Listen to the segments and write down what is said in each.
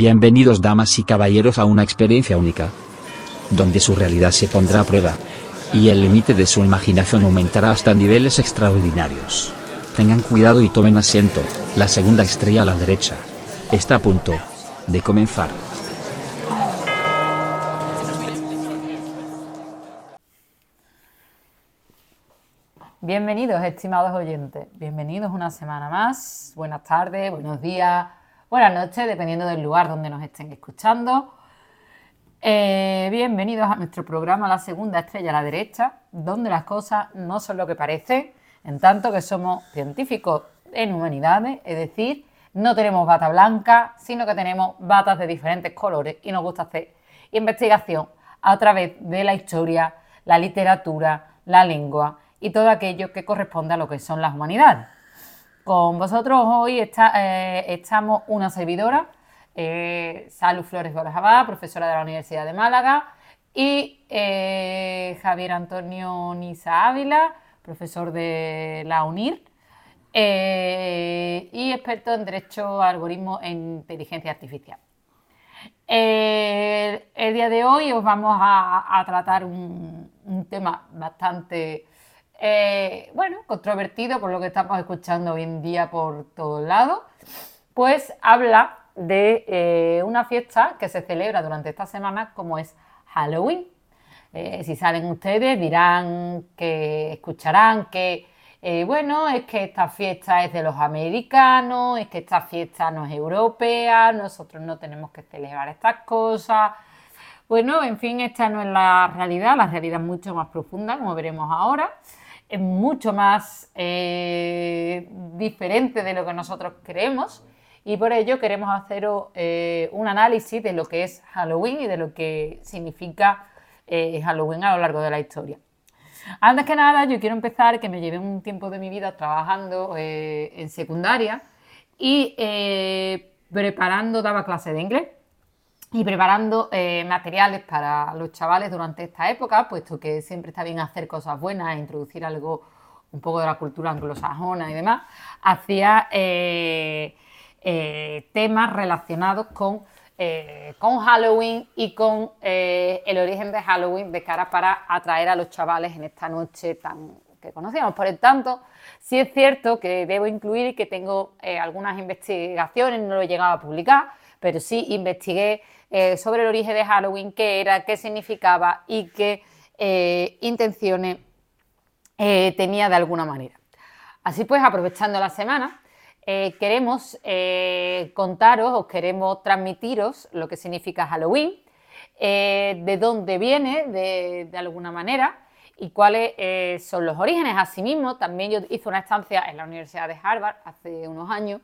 Bienvenidos damas y caballeros a una experiencia única, donde su realidad se pondrá a prueba, y el límite de su imaginación aumentará hasta niveles extraordinarios. Tengan cuidado y tomen asiento, la segunda estrella a la derecha. Está a punto de comenzar. Bienvenidos, estimados oyentes. Bienvenidos una semana más. Buenas tardes, buenos días, buenas noches, dependiendo del lugar donde nos estén escuchando. Eh, bienvenidos a nuestro programa La Segunda Estrella a la Derecha, donde las cosas no son lo que parecen, en tanto que somos científicos en humanidades, es decir, no tenemos bata blanca, sino que tenemos batas de diferentes colores y nos gusta hacer investigación a través de la historia, la literatura, la lengua y todo aquello que corresponde a lo que son las humanidades. Con vosotros hoy está, eh, estamos una servidora, eh, Salud Flores Borjabá, profesora de la Universidad de Málaga, y eh, Javier Antonio Nisa Ávila, profesor de la UNIR y experto en Derecho, Algoritmo e Inteligencia Artificial. el día de hoy os vamos a, tratar un, un tema bastante eh, bueno, controvertido por lo que estamos escuchando hoy en día por todos lados, pues habla de eh, una fiesta que se celebra durante esta semana como es Halloween. Eh, si salen ustedes dirán que escucharán que, bueno, es que esta fiesta es de los americanos, es que esta fiesta no es europea, nosotros no tenemos que celebrar estas cosas. Bueno, en fin, esta no es la realidad, la realidad es mucho más profunda, como veremos ahora es mucho más eh, diferente de lo que nosotros creemos y por ello queremos hacer eh, un análisis de lo que es Halloween y de lo que significa eh, Halloween a lo largo de la historia. Antes que nada, yo quiero empezar que me llevé un tiempo de mi vida trabajando en secundaria y preparando, daba clase de inglés y preparando eh, materiales para los chavales durante esta época, puesto que siempre está bien hacer cosas buenas, e introducir algo un poco de la cultura anglosajona y demás, hacía eh, eh, temas relacionados con, con Halloween y con el origen de Halloween de cara para atraer a los chavales en esta noche tan que conocíamos. Por el tanto, sí es cierto que debo incluir que tengo algunas investigaciones, no lo he llegado a publicar, pero sí investigué eh, sobre el origen de Halloween, qué era, qué significaba y qué eh, intenciones eh, tenía de alguna manera. Así pues, aprovechando la semana, queremos contaros o queremos transmitiros lo que significa Halloween, de dónde viene de, alguna manera y cuáles son los orígenes. Asimismo, también yo hice una estancia en la Universidad de Harvard hace unos años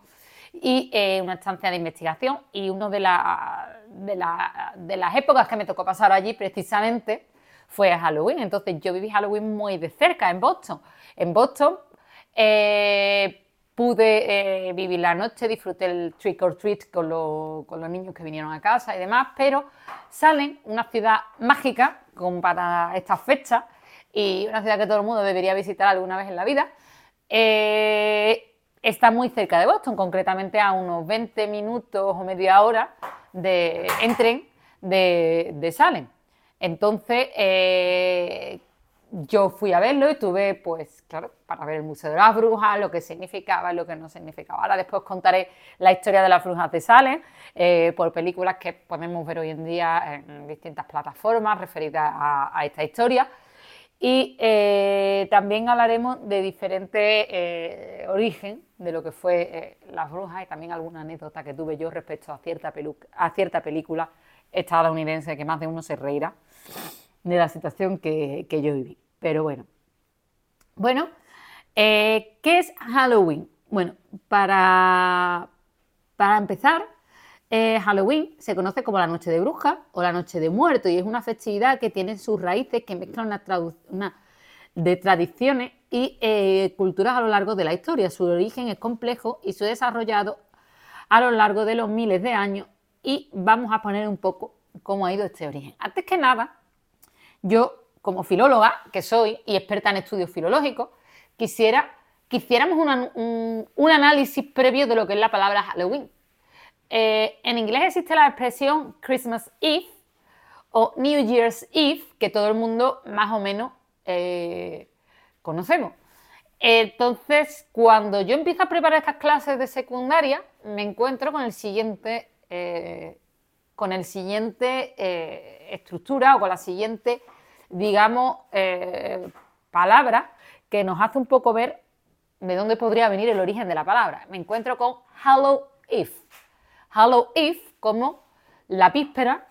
y eh, una estancia de investigación y una de, de, las épocas que me tocó pasar allí precisamente fue Halloween. Entonces yo viví Halloween muy de cerca en Boston. En Boston eh, pude eh, vivir la noche, disfruté el trick or treat con, con, los niños que vinieron a casa y demás, pero salen una ciudad mágica como para estas fechas y una ciudad que todo el mundo debería visitar alguna vez en la vida está muy cerca de Boston, concretamente a unos 20 minutos o media hora de, en tren de, Salem. Entonces, eh, yo fui a verlo y tuve, pues, claro, para ver el Museo de las Brujas, lo que significaba lo que no significaba. Ahora después contaré la historia de las brujas de Salem eh, por películas que podemos ver hoy en día en distintas plataformas referidas a esta historia. Y eh, también hablaremos de diferentes eh, origen de lo que fue eh, las brujas y también alguna anécdota que tuve yo respecto a cierta, a cierta película estadounidense que más de uno se reirá de la situación que, que yo viví. Pero bueno. Bueno, ¿qué es Halloween? Bueno, para, para empezar, Halloween se conoce como la Noche de Brujas o la Noche de Muertos y es una festividad que tiene sus raíces que mezclan una, de tradiciones y eh, culturas a lo largo de la historia. Su origen es complejo y ha desarrollado a lo largo de los miles de años y vamos a poner un poco cómo ha ido este origen. Antes que nada, yo como filóloga que soy y experta en estudios filológicos, quisiera que hiciéramos un análisis previo de lo que es la palabra Halloween Eh, en inglés existe la expresión Christmas Eve o New Year's Eve, que todo el mundo más o menos eh, conocemos. Entonces, cuando yo empiezo a preparar estas clases de secundaria, me encuentro con el siguiente, eh, con el siguiente estructura o con la siguiente, digamos, palabra que nos hace un poco ver de dónde podría venir el origen de la palabra. Me encuentro con Hallow Eve. Hallow Eve como la víspera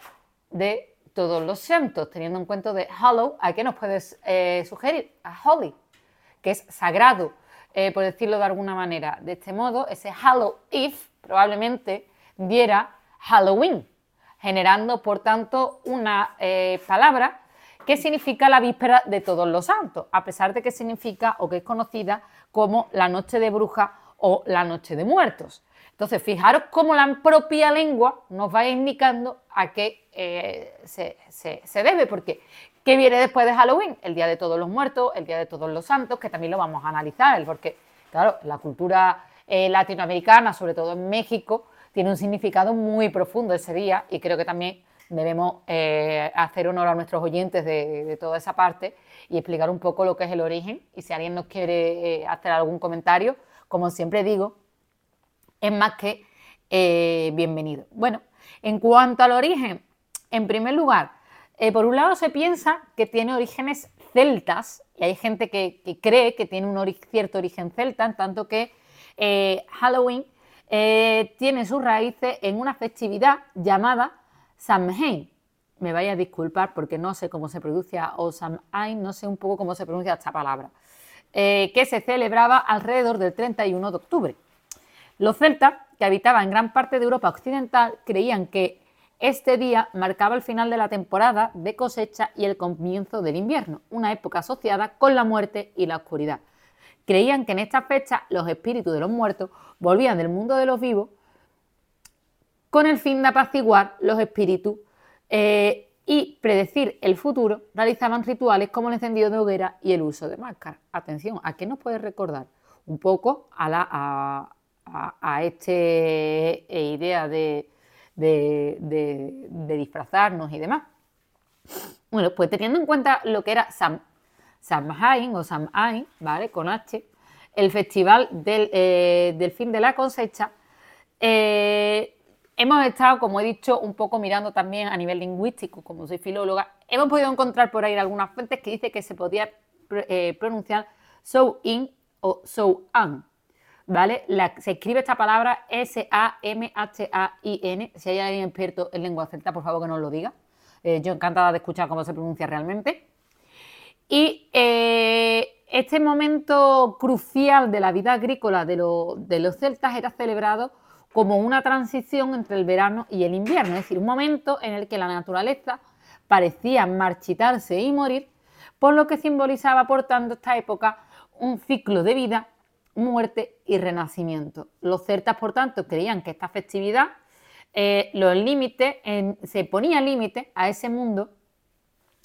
de todos los santos, teniendo en cuenta de Hallow, ¿a qué nos puedes eh, sugerir? A Holy, que es sagrado, eh, por decirlo de alguna manera. De este modo, ese Hallow Eve probablemente diera Halloween, generando, por tanto, una eh, palabra que significa la víspera de todos los santos, a pesar de que significa o que es conocida como la noche de brujas o la noche de muertos. Entonces, fijaros cómo la propia lengua nos va indicando a qué eh, se, debe, porque ¿qué viene después de Halloween? El Día de Todos los Muertos, el Día de Todos los Santos, que también lo vamos a analizar, porque, claro, la cultura eh, latinoamericana, sobre todo en México, tiene un significado muy profundo ese día y creo que también debemos eh, hacer honor a nuestros oyentes de, toda esa parte y explicar un poco lo que es el origen. Y si alguien nos quiere hacer algún comentario, como siempre digo, es más que eh, bienvenido. Bueno, en cuanto al origen, en primer lugar, por un lado se piensa que tiene orígenes celtas, y hay gente que, cree que tiene un cierto origen celta, en tanto que Halloween tiene sus raíces en una festividad llamada Samhain. Me vaya a disculpar porque no sé cómo se pronuncia, o Samhain, no sé un poco cómo se pronuncia esta palabra, eh, que se celebraba alrededor del 31 de octubre. Los celtas, que habitaban gran parte de Europa occidental, creían que este día marcaba el final de la temporada de cosecha y el comienzo del invierno, una época asociada con la muerte y la oscuridad. Creían que en esta fecha los espíritus de los muertos volvían del mundo de los vivos con el fin de apaciguar los espíritus eh, y predecir el futuro, realizaban rituales como el encendido de hoguera y el uso de máscaras. Atención, ¿a qué nos puede recordar? Un poco a, la, esta idea de, disfrazarnos y demás. Bueno, pues teniendo en cuenta lo que era Sam, Samhain o Samhain, ¿vale? Con H, el festival del, eh, fin de la cosecha, eh, Hemos estado, como he dicho, un poco mirando también a nivel lingüístico, como soy filóloga. Hemos podido encontrar por ahí algunas fuentes que dicen que se podía eh, pronunciar so in o so an. ¿Vale? se escribe esta palabra S-A-M-H-A-I-N. Si hay alguien experto en lengua celta, por favor que nos lo diga. Eh, yo encantada de escuchar cómo se pronuncia realmente. Y eh, este momento crucial de la vida agrícola de, de los celtas era celebrado como una transición entre el verano y el invierno, es decir, un momento en el que la naturaleza parecía marchitarse y morir, por lo que simbolizaba, por tanto, esta época un ciclo de vida, muerte y renacimiento. Los celtas, por tanto, creían que esta festividad eh, los límites, se ponía límite a ese mundo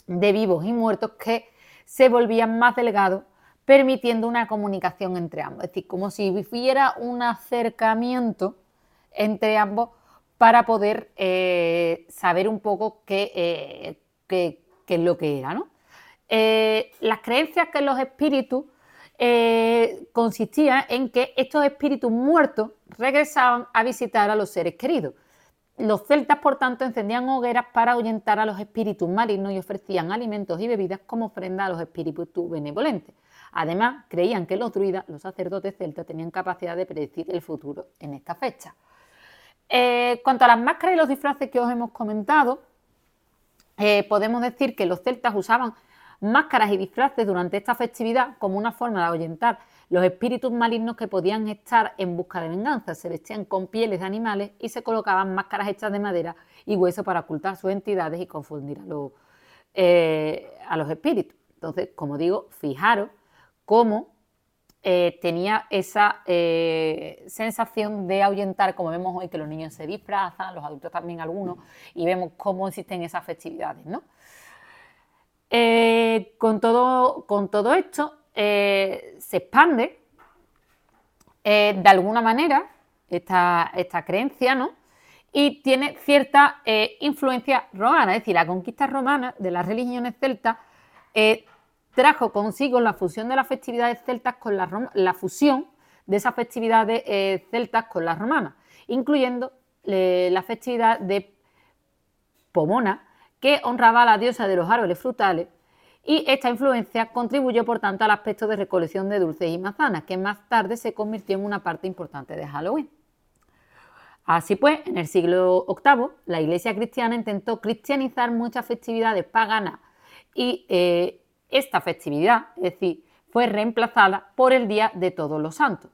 de vivos y muertos que se volvían más delgados, permitiendo una comunicación entre ambos. Es decir, como si hubiera un acercamiento entre ambos para poder eh, saber un poco eh, qué, es lo que era. ¿no? Las creencias que los espíritus consistían en que estos espíritus muertos regresaban a visitar a los seres queridos. Los celtas, por tanto, encendían hogueras para ahuyentar a los espíritus malignos y ofrecían alimentos y bebidas como ofrenda a los espíritus benevolentes. Además, creían que los druidas, los sacerdotes celtas, tenían capacidad de predecir el futuro en esta fecha. Eh, cuanto a las máscaras y los disfraces que os hemos comentado, eh, podemos decir que los celtas usaban máscaras y disfraces durante esta festividad como una forma de ahuyentar los espíritus malignos que podían estar en busca de venganza. Se vestían con pieles de animales y se colocaban máscaras hechas de madera y hueso para ocultar sus entidades y confundir a los, eh, a los espíritus. Entonces, como digo, fijaros cómo eh, tenía esa eh, sensación de ahuyentar, como vemos hoy que los niños se disfrazan, los adultos también algunos, y vemos cómo existen esas festividades. ¿no? Eh, con, todo, con, todo, esto se expande de alguna manera esta, esta creencia, ¿no? y tiene cierta eh, influencia romana, es decir, la conquista romana de las religiones celtas eh, trajo consigo la fusión de las festividades celtas con la, la fusión de esas festividades eh, celtas con las romanas, incluyendo la festividad de Pomona, que honraba a la diosa de los árboles frutales, y esta influencia contribuyó, por tanto, al aspecto de recolección de dulces y manzanas, que más tarde se convirtió en una parte importante de Halloween. Así pues, en el siglo VIII, la Iglesia cristiana intentó cristianizar muchas festividades paganas y eh, esta festividad, es decir, fue reemplazada por el Día de Todos los Santos,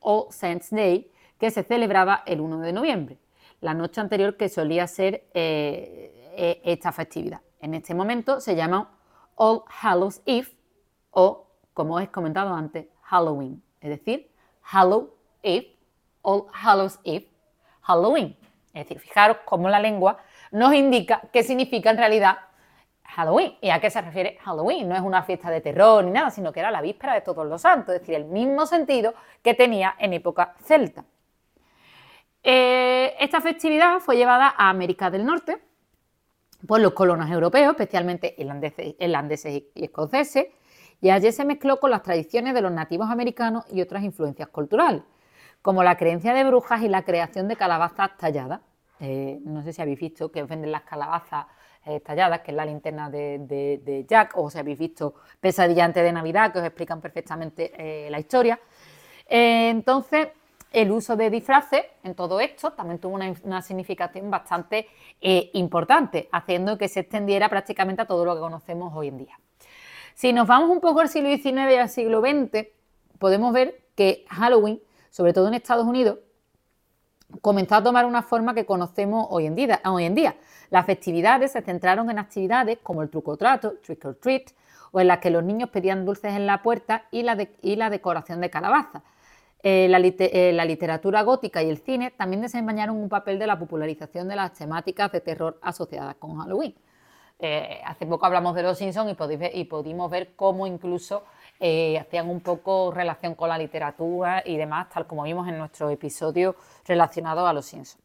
o Saints' Day, que se celebraba el 1 de noviembre, la noche anterior que solía ser eh, eh, esta festividad. En este momento se llama All Hallows Eve o, como he comentado antes, Halloween, es decir, Hallow Eve, All Hallows Eve, Halloween. Es decir, fijaros cómo la lengua nos indica qué significa en realidad Halloween. ¿Y a qué se refiere Halloween? No es una fiesta de terror ni nada, sino que era la víspera de todos los santos, es decir, el mismo sentido que tenía en época celta. Eh, esta festividad fue llevada a América del Norte por los colonos europeos, especialmente irlandeses, y escoceses, y allí se mezcló con las tradiciones de los nativos americanos y otras influencias culturales, como la creencia de brujas y la creación de calabazas talladas. Eh, no sé si habéis visto que venden las calabazas eh, talladas, que es la linterna de, Jack, o si habéis visto Pesadilla antes de Navidad, que os explican perfectamente eh, la historia. entonces, el uso de disfraces en todo esto también tuvo una, significación bastante importante, haciendo que se extendiera prácticamente a todo lo que conocemos hoy en día. Si nos vamos un poco al siglo XIX y al siglo XX, podemos ver que Halloween, sobre todo en Estados Unidos, comenzó a tomar una forma que conocemos hoy en día. Hoy en día. Las festividades se centraron en actividades como el truco trato, trick or treat, o en las que los niños pedían dulces en la puerta y la, decoración de calabaza. Eh, eh, la, literatura gótica y el cine también desempeñaron un papel de la popularización de las temáticas de terror asociadas con Halloween. Eh, hace poco hablamos de los Simpsons y, y pudimos ver cómo incluso hacían un poco relación con la literatura y demás, tal como vimos en nuestro episodio relacionado a los Simpsons.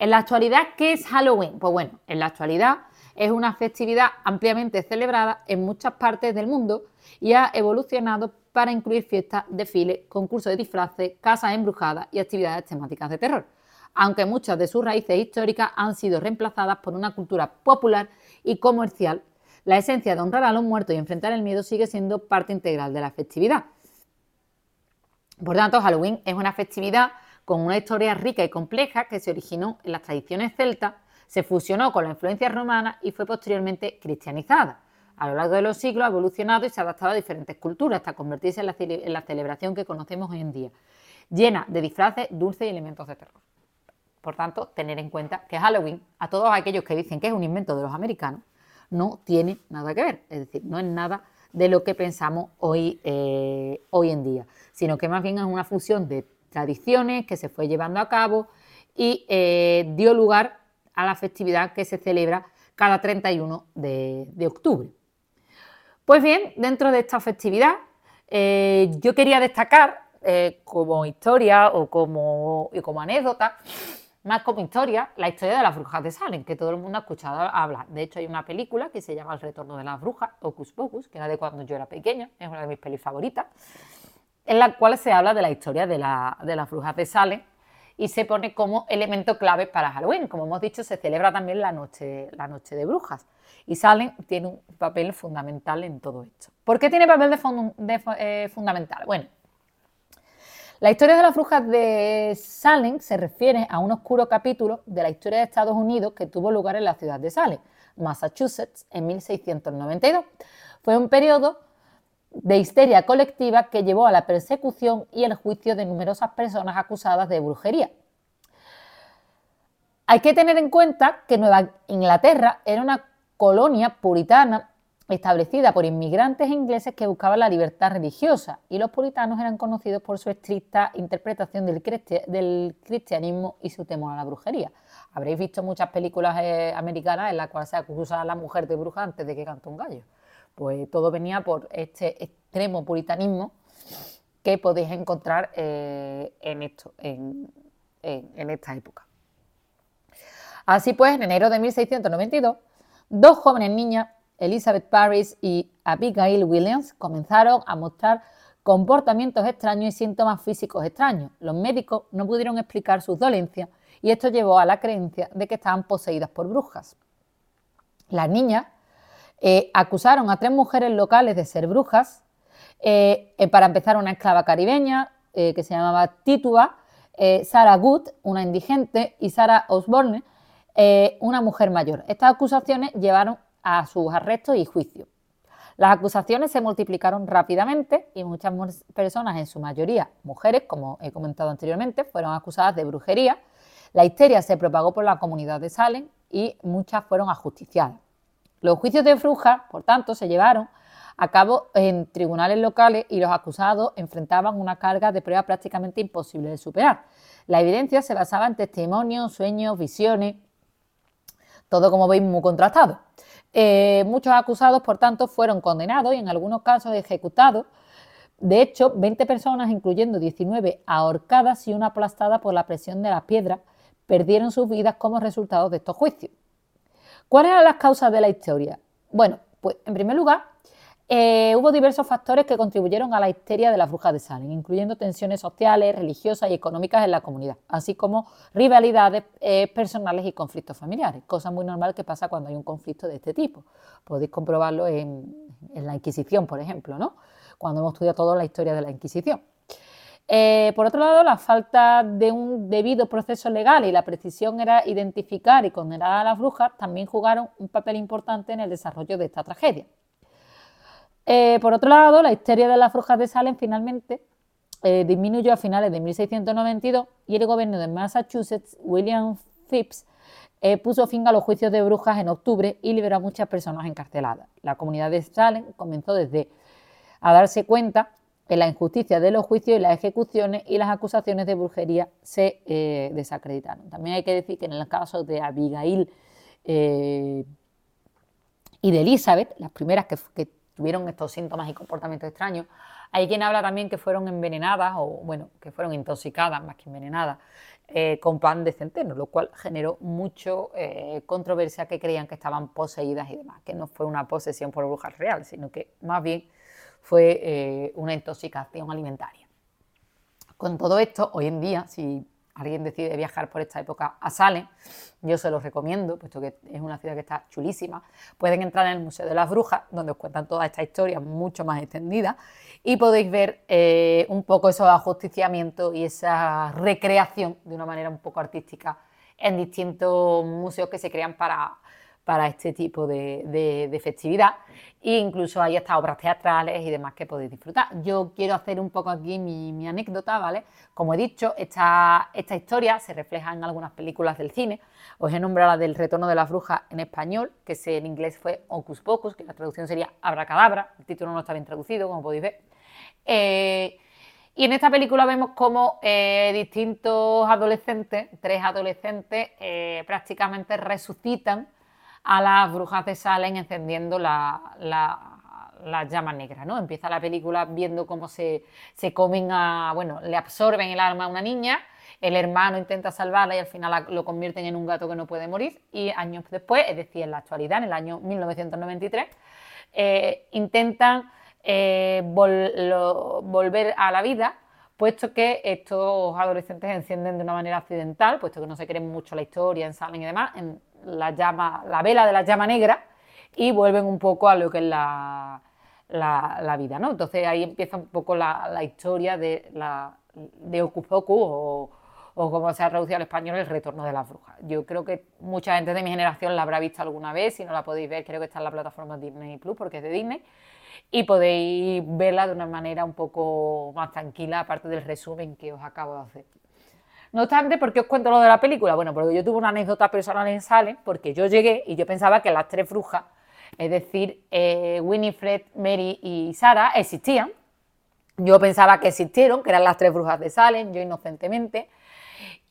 En la actualidad, ¿qué es Halloween? Pues bueno, en la actualidad es una festividad ampliamente celebrada en muchas partes del mundo y ha evolucionado para incluir fiestas, desfiles, concursos de disfraces, casas embrujadas y actividades temáticas de terror, aunque muchas de sus raíces históricas han sido reemplazadas por una cultura popular y comercial la esencia de honrar a los muertos y enfrentar el miedo sigue siendo parte integral de la festividad. Por tanto, Halloween es una festividad con una historia rica y compleja que se originó en las tradiciones celtas, se fusionó con la influencia romana y fue posteriormente cristianizada. A lo largo de los siglos ha evolucionado y se ha adaptado a diferentes culturas hasta convertirse en la, celebración que conocemos hoy en día, llena de disfraces, dulces y elementos de terror. Por tanto, tener en cuenta que Halloween, a todos aquellos que dicen que es un invento de los americanos, no tiene nada que ver, es decir, no es nada de lo que pensamos hoy, eh, hoy en día, sino que más bien es una fusión de tradiciones que se fue llevando a cabo y eh, dio lugar a la festividad que se celebra cada 31 de, octubre. Pues bien, dentro de esta festividad eh, yo quería destacar como historia o como, anécdota más como historia, la historia de las brujas de Salem, que todo el mundo ha escuchado hablar. De hecho, hay una película que se llama El retorno de las brujas, Ocus Pocus, que era de cuando yo era pequeña, es una de mis pelis favoritas, en la cual se habla de la historia de, las brujas de Salem y se pone como elemento clave para Halloween. Como hemos dicho, se celebra también la noche de brujas. Y Salem tiene un papel fundamental en todo esto. ¿Por qué tiene papel de, eh, fundamental? Bueno, la historia de las brujas de Salem se refiere a un oscuro capítulo de la historia de Estados Unidos que tuvo lugar en la ciudad de Salem, Massachusetts, en 1692. Fue un periodo de histeria colectiva que llevó a la persecución y el juicio de numerosas personas acusadas de brujería. Hay que tener en cuenta que Nueva Inglaterra era una colonia puritana establecida por inmigrantes ingleses que buscaban la libertad religiosa y los puritanos eran conocidos por su estricta interpretación del, cristianismo y su temor a la brujería. Habréis visto muchas películas eh, americanas en las cuales se acusa a la mujer de bruja antes de que cante un gallo. Pues todo venía por este extremo puritanismo que podéis encontrar eh, en, esto, en esta época. Así pues, en enero de 1692, dos jóvenes niñas, Elizabeth Paris y Abigail Williams, comenzaron a mostrar comportamientos extraños y síntomas físicos extraños. Los médicos no pudieron explicar sus dolencias y esto llevó a la creencia de que estaban poseídas por brujas. Las niñas eh, acusaron a tres mujeres locales de ser brujas, eh, eh, para empezar una esclava caribeña que se llamaba Tituba, Sarah Good, una indigente, y Sarah Osborne, una mujer mayor. Estas acusaciones llevaron a sus arrestos y juicios. Las acusaciones se multiplicaron rápidamente y muchas personas, en su mayoría mujeres, como he comentado anteriormente, fueron acusadas de brujería. La histeria se propagó por la comunidad de Salem y muchas fueron ajusticiadas. Los juicios de brujas, por tanto, se llevaron a cabo en tribunales locales y los acusados enfrentaban una carga de prueba prácticamente imposible de superar. La evidencia se basaba en testimonios, sueños, visiones, todo como veis muy contrastado. Eh, muchos acusados, por tanto, fueron condenados y en algunos casos ejecutados. De hecho, 20 personas, incluyendo 19 ahorcadas y una aplastada por la presión de las piedras, perdieron sus vidas como resultado de estos juicios. ¿Cuáles eran las causas de la historia? Bueno, pues en primer lugar, eh, hubo diversos factores que contribuyeron a la histeria de las brujas de Salem, incluyendo tensiones sociales, religiosas y económicas en la comunidad, así como rivalidades eh, personales y conflictos familiares, cosa muy normal que pasa cuando hay un conflicto de este tipo. Podéis comprobarlo en, la Inquisición, por ejemplo, ¿no? cuando hemos estudiado toda la historia de la Inquisición. Eh, por otro lado, la falta de un debido proceso legal y la precisión era identificar y condenar a las brujas también jugaron un papel importante en el desarrollo de esta tragedia. Eh, por otro lado, la histeria de las brujas de Salem finalmente eh, disminuyó a finales de 1692 y el gobierno de Massachusetts, William Phipps, eh, puso fin a los juicios de brujas en octubre y liberó a muchas personas encarceladas. La comunidad de Salem comenzó desde a darse cuenta de la injusticia de los juicios y las ejecuciones y las acusaciones de brujería se desacreditaron. También hay que decir que en el caso de Abigail y de Elizabeth, las primeras que, que tuvieron estos síntomas y comportamientos extraños. Hay quien habla también que fueron envenenadas o, bueno, que fueron intoxicadas más que envenenadas eh, con pan de centeno, lo cual generó mucho eh, controversia que creían que estaban poseídas y demás, que no fue una posesión por brujas real, sino que más bien fue eh, una intoxicación alimentaria. Con todo esto, hoy en día, si alguien decide viajar por esta época a Salem, yo se los recomiendo, puesto que es una ciudad que está chulísima. Pueden entrar en el Museo de las Brujas, donde os cuentan toda esta historia mucho más extendida, y podéis ver eh, un poco esos ajusticiamientos y esa recreación de una manera un poco artística en distintos museos que se crean para, para este tipo de, festividad. E incluso hay estas obras teatrales y demás que podéis disfrutar. Yo quiero hacer un poco aquí mi, anécdota, ¿vale? Como he dicho, esta, esta, historia se refleja en algunas películas del cine. Os he nombrado la del Retorno de las Brujas en español, que en inglés fue Ocus Pocus, que la traducción sería Abracadabra. El título no está bien traducido, como podéis ver. Eh, y en esta película vemos cómo eh, distintos adolescentes, tres adolescentes, eh, prácticamente resucitan a las brujas de Salem encendiendo la, la, llama negra, ¿no? Empieza la película viendo cómo se, comen a, bueno, le absorben el alma a una niña, el hermano intenta salvarla y al final lo convierten en un gato que no puede morir y años después, es decir, en la actualidad, en el año 1993, eh, intentan eh, volver a la vida puesto que estos adolescentes encienden de una manera accidental, puesto que no se creen mucho la historia en Salem y demás, la, llama, la vela de la llama negra y vuelven un poco a lo que es la, la, vida, ¿no? Entonces ahí empieza un poco la, historia de, la, de Ocus o, o como se ha traducido al español, el retorno de las brujas. Yo creo que mucha gente de mi generación la habrá visto alguna vez, si no la podéis ver, creo que está en la plataforma Disney Plus, porque es de Disney, y podéis verla de una manera un poco más tranquila, aparte del resumen que os acabo de hacer. No obstante, ¿por qué os cuento lo de la película? Bueno, porque yo tuve una anécdota personal en Salem, porque yo llegué y yo pensaba que las tres brujas, es decir, eh, Winifred, Mary y Sara, existían. Yo pensaba que existieron, que eran las tres brujas de Salem, yo inocentemente.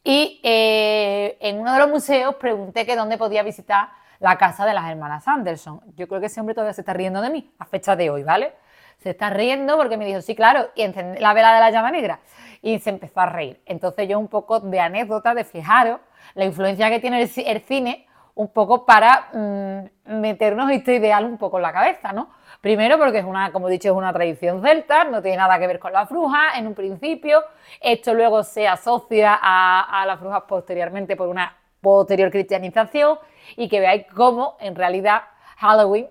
Y eh, en uno de los museos pregunté que dónde podía visitar la casa de las hermanas Anderson. Yo creo que ese hombre todavía se está riendo de mí, a fecha de hoy, ¿vale? se está riendo porque me dijo, sí, claro, y encendí la vela de la llama negra. Y se empezó a reír. Entonces yo un poco de anécdota, de fijaros la influencia que tiene el, cine un poco para mm, meternos este ideal un poco en la cabeza, ¿no? Primero porque es una, como he dicho, es una tradición celta, no tiene nada que ver con las brujas en un principio. Esto luego se asocia a, a las brujas posteriormente por una posterior cristianización y que veáis cómo en realidad Halloween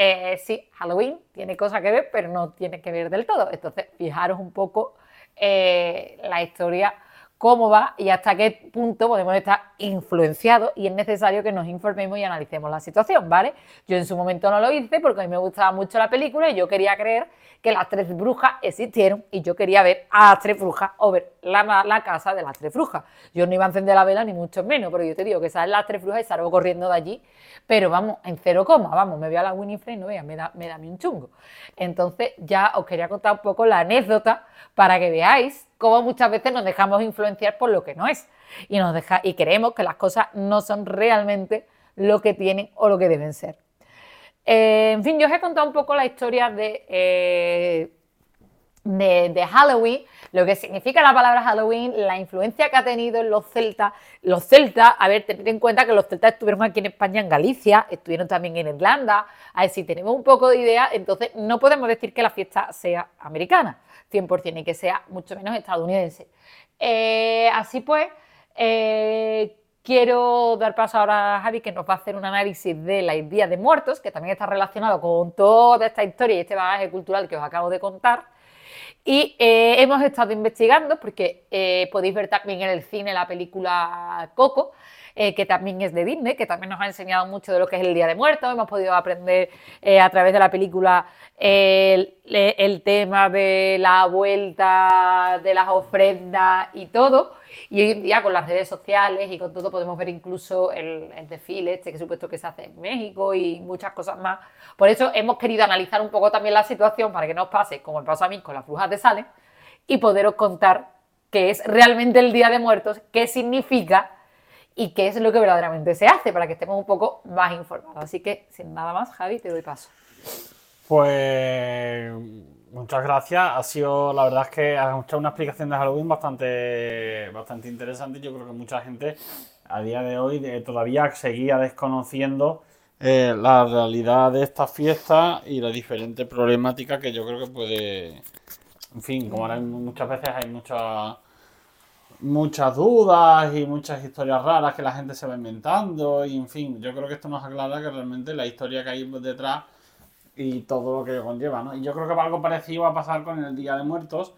eh, sí, Halloween tiene cosas que ver, pero no tiene que ver del todo. Entonces, fijaros un poco eh, la historia cómo va y hasta qué punto podemos estar influenciados y es necesario que nos informemos y analicemos la situación, ¿vale? Yo en su momento no lo hice porque a mí me gustaba mucho la película y yo quería creer que las tres brujas existieron y yo quería ver a las tres brujas o ver la, la casa de las tres brujas. Yo no iba a encender la vela ni mucho menos, pero yo te digo que salen las tres brujas y salgo corriendo de allí, pero vamos, en cero coma, vamos, me veo a la Winifred y no vea, me da, me da un chungo. Entonces ya os quería contar un poco la anécdota para que veáis cómo muchas veces nos dejamos influenciar por lo que no es y, nos deja, y creemos que las cosas no son realmente lo que tienen o lo que deben ser. Eh, en fin, yo os he contado un poco la historia de, eh, de, Halloween, lo que significa la palabra Halloween, la influencia que ha tenido en los celtas. Los celtas, a ver, tened en cuenta que los celtas estuvieron aquí en España, en Galicia, estuvieron también en Irlanda. A ver, si tenemos un poco de idea, entonces no podemos decir que la fiesta sea americana. 100% y que sea mucho menos estadounidense. Eh, así pues, eh, quiero dar paso ahora a Javi que nos va a hacer un análisis de la Día de Muertos, que también está relacionado con toda esta historia y este bagaje cultural que os acabo de contar. Y eh, hemos estado investigando, porque podéis ver también en el cine la película Coco, eh, que también es de Disney, que también nos ha enseñado mucho de lo que es el Día de Muertos. Hemos podido aprender eh, a través de la película el, tema de la vuelta de las ofrendas y todo. Y hoy en día con las redes sociales y con todo podemos ver incluso el, desfile este que supuesto que se hace en México y muchas cosas más. Por eso hemos querido analizar un poco también la situación para que no os pase como me pasa a mí con las brujas de Salem y poderos contar qué es realmente el Día de Muertos, qué significa y qué es lo que verdaderamente se hace para que estemos un poco más informados. Así que, sin nada más, Javi, te doy paso. Pues muchas gracias. Ha sido, la verdad es que has hecho una explicación de Halloween bastante, bastante interesante. Yo creo que mucha gente a día de hoy eh, todavía seguía desconociendo eh, la realidad de esta fiesta y la diferente problemática que yo creo que puede. En fin, como ahora muchas veces hay muchas muchas dudas y muchas historias raras que la gente se va inventando y en fin, yo creo que esto nos aclara que realmente la historia que hay detrás y todo lo que conlleva, ¿no? Y yo creo que algo parecido va a pasar con el Día de Muertos.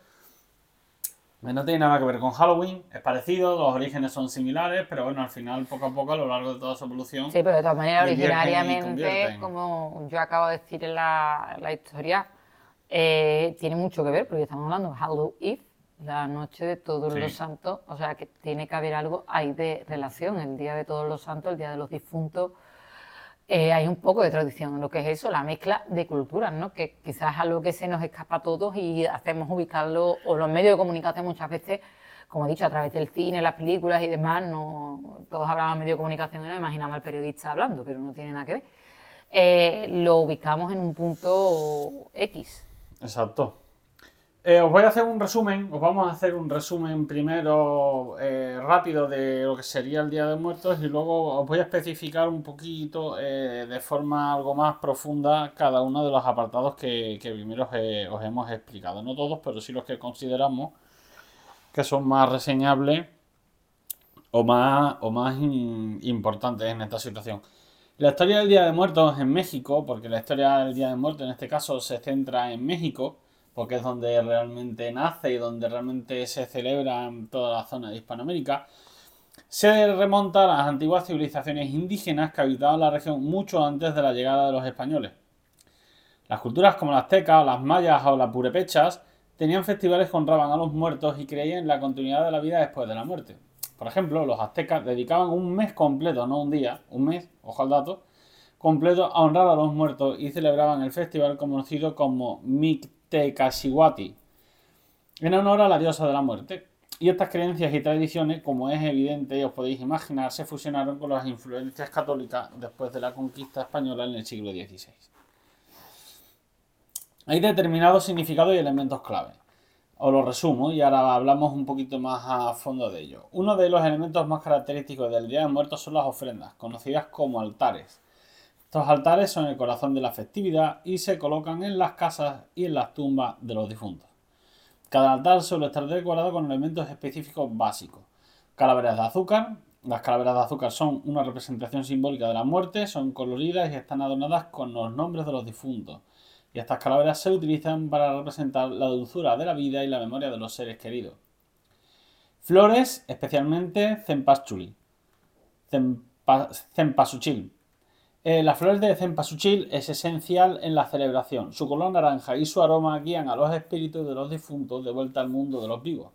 No tiene nada que ver con Halloween, es parecido, los orígenes son similares, pero bueno, al final, poco a poco, a lo largo de toda su evolución. Sí, pero de todas maneras, originariamente, como yo acabo de decir en la, la historia, eh, tiene mucho que ver, porque estamos hablando de Halloween la noche de todos los santos, o sea que tiene que haber algo ahí de relación, el día de todos los santos, el día de los difuntos, eh, hay un poco de tradición en lo que es eso, la mezcla de culturas, ¿no? que quizás es algo que se nos escapa a todos y hacemos ubicarlo, o los medios de comunicación muchas veces, como he dicho, a través del cine, las películas y demás, no, todos hablaban de medio de comunicación y no imaginamos al periodista hablando, pero no tiene nada que ver. Eh, lo ubicamos en un punto X. Exacto. Eh, os voy a hacer un resumen, os vamos a hacer un resumen primero eh, rápido de lo que sería el Día de Muertos y luego os voy a especificar un poquito eh, de forma algo más profunda cada uno de los apartados que, primero os, hemos explicado. No todos, pero sí los que consideramos que son más reseñables o más, o más importantes en esta situación. La historia del Día de Muertos en México, porque la historia del Día de Muertos en este caso se centra en México, porque es donde realmente nace y donde realmente se celebra en toda la zona de Hispanoamérica, se remonta a las antiguas civilizaciones indígenas que habitaban la región mucho antes de la llegada de los españoles. Las culturas como las aztecas, las mayas o las purepechas tenían festivales que honraban a los muertos y creían en la continuidad de la vida después de la muerte. Por ejemplo, los aztecas dedicaban un mes completo, no un día, un mes, ojo al dato, completo a honrar a los muertos y celebraban el festival conocido como Mictlán Tecasihuati, en honor a la diosa de la muerte. Y estas creencias y tradiciones, como es evidente y os podéis imaginar, se fusionaron con las influencias católicas después de la conquista española en el siglo XVI. Hay determinados significados y elementos clave. Os lo resumo y ahora hablamos un poquito más a fondo de ello. Uno de los elementos más característicos del Día de Muertos son las ofrendas, conocidas como altares. Estos altares son el corazón de la festividad y se colocan en las casas y en las tumbas de los difuntos. Cada altar suele estar decorado con elementos específicos básicos. Calaveras de azúcar. Las calaveras de azúcar son una representación simbólica de la muerte, son coloridas y están adornadas con los nombres de los difuntos. Y estas calaveras se utilizan para representar la dulzura de la vida y la memoria de los seres queridos. Flores, especialmente cempasúchil. Eh, las flores de cempasúchil es esencial en la celebración. Su color naranja y su aroma guían a los espíritus de los difuntos de vuelta al mundo de los vivos.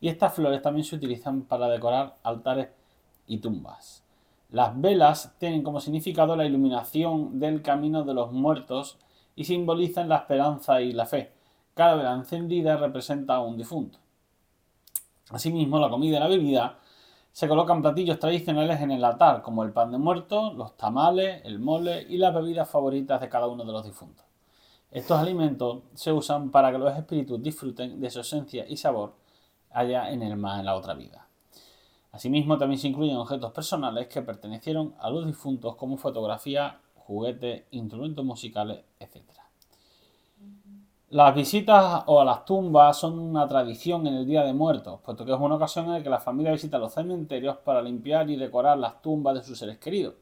Y estas flores también se utilizan para decorar altares y tumbas. Las velas tienen como significado la iluminación del camino de los muertos y simbolizan la esperanza y la fe. Cada vela encendida representa a un difunto. Asimismo, la comida y la bebida se colocan platillos tradicionales en el altar, como el pan de muerto, los tamales, el mole y las bebidas favoritas de cada uno de los difuntos. Estos alimentos se usan para que los espíritus disfruten de su esencia y sabor allá en el más en la otra vida. Asimismo, también se incluyen objetos personales que pertenecieron a los difuntos como fotografía, juguetes, instrumentos musicales, etc. Las visitas o a las tumbas son una tradición en el Día de Muertos, puesto que es una ocasión en la que la familia visita los cementerios para limpiar y decorar las tumbas de sus seres queridos.